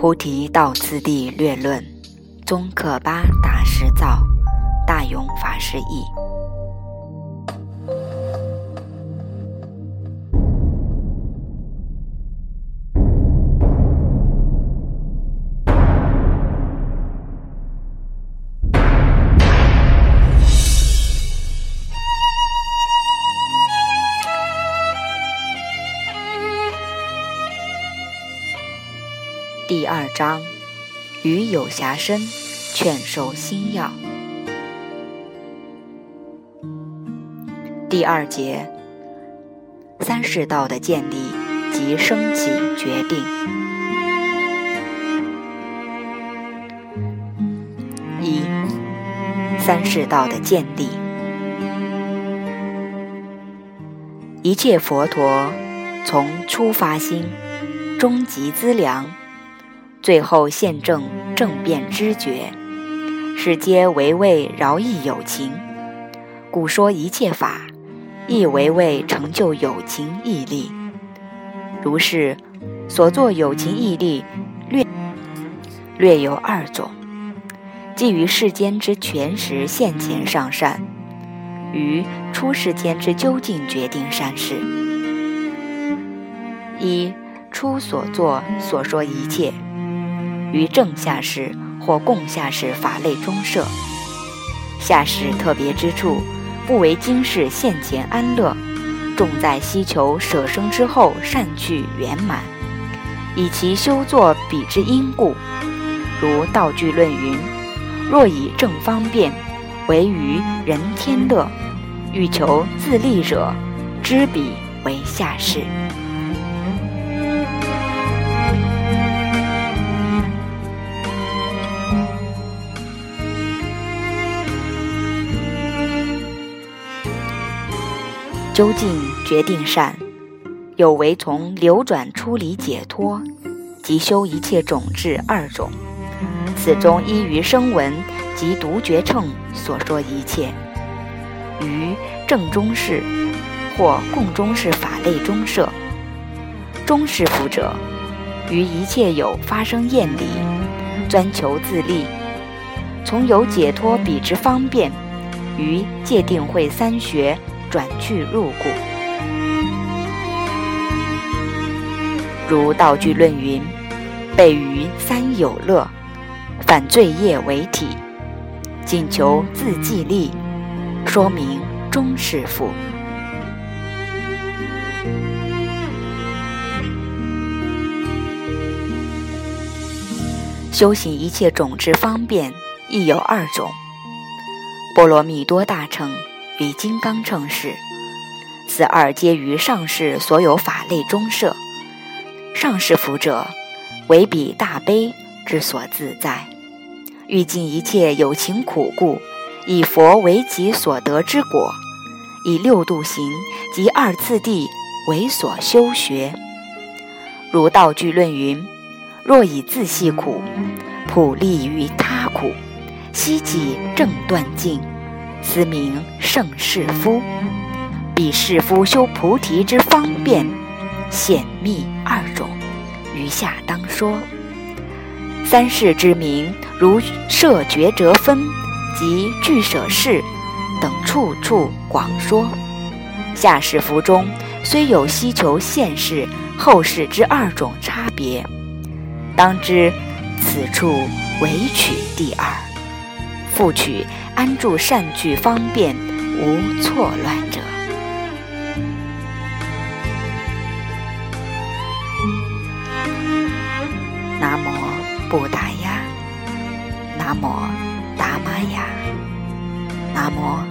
菩提道次第略论，宗喀巴大师造，大勇法师译。第二章，与有暇身劝授心要。第二节，三世道的建立及升起决定。一，三世道的建立，一切佛陀从初发心，终极资粮。最后现证正变知觉，是皆为为饶益有情，故说一切法，亦为为成就有情义力。如是所作有情义力，略略有二种：即于世间之全实现前上善，于出世间之究竟决定善事。一出所作所说一切。于正下士或共下士法类中设，下士特别之处，不为今世现前安乐，重在希求舍生之后善趣圆满，以其修作彼之因故。如道具论云：若以正方便为于人天乐，欲求自利者，知彼为下士。究竟决定善，有为从流转出离解脱，即修一切种智二种。此中依于声闻及独觉乘所说一切，于正中士或共中士法类中设。中士福者，于一切有发生厌离，专求自利，从有解脱彼之方便，于界定会三学。转去入故，如道具论云：“备于三有乐，反罪业为体，仅求自济力，说明终是福。修行一切种之方便，亦有二种：波罗蜜多大乘。比金刚乘事，此二皆于上世所有法类中设。上世福者，唯彼大悲之所自在，欲尽一切有情苦故，以佛为己所得之果，以六度行及二次第为所修学。如道具论云：若以自系苦，普利于他苦，悉己正断尽。斯名圣士夫，彼士夫修菩提之方便显密二种，余下当说。三世之名，如摄觉折分及俱舍事等，处处广说。下士服中虽有希求现世后世之二种差别，当知此处唯取第二，不取安住善聚方便无错乱者。南无布达呀，南无达玛雅，南无。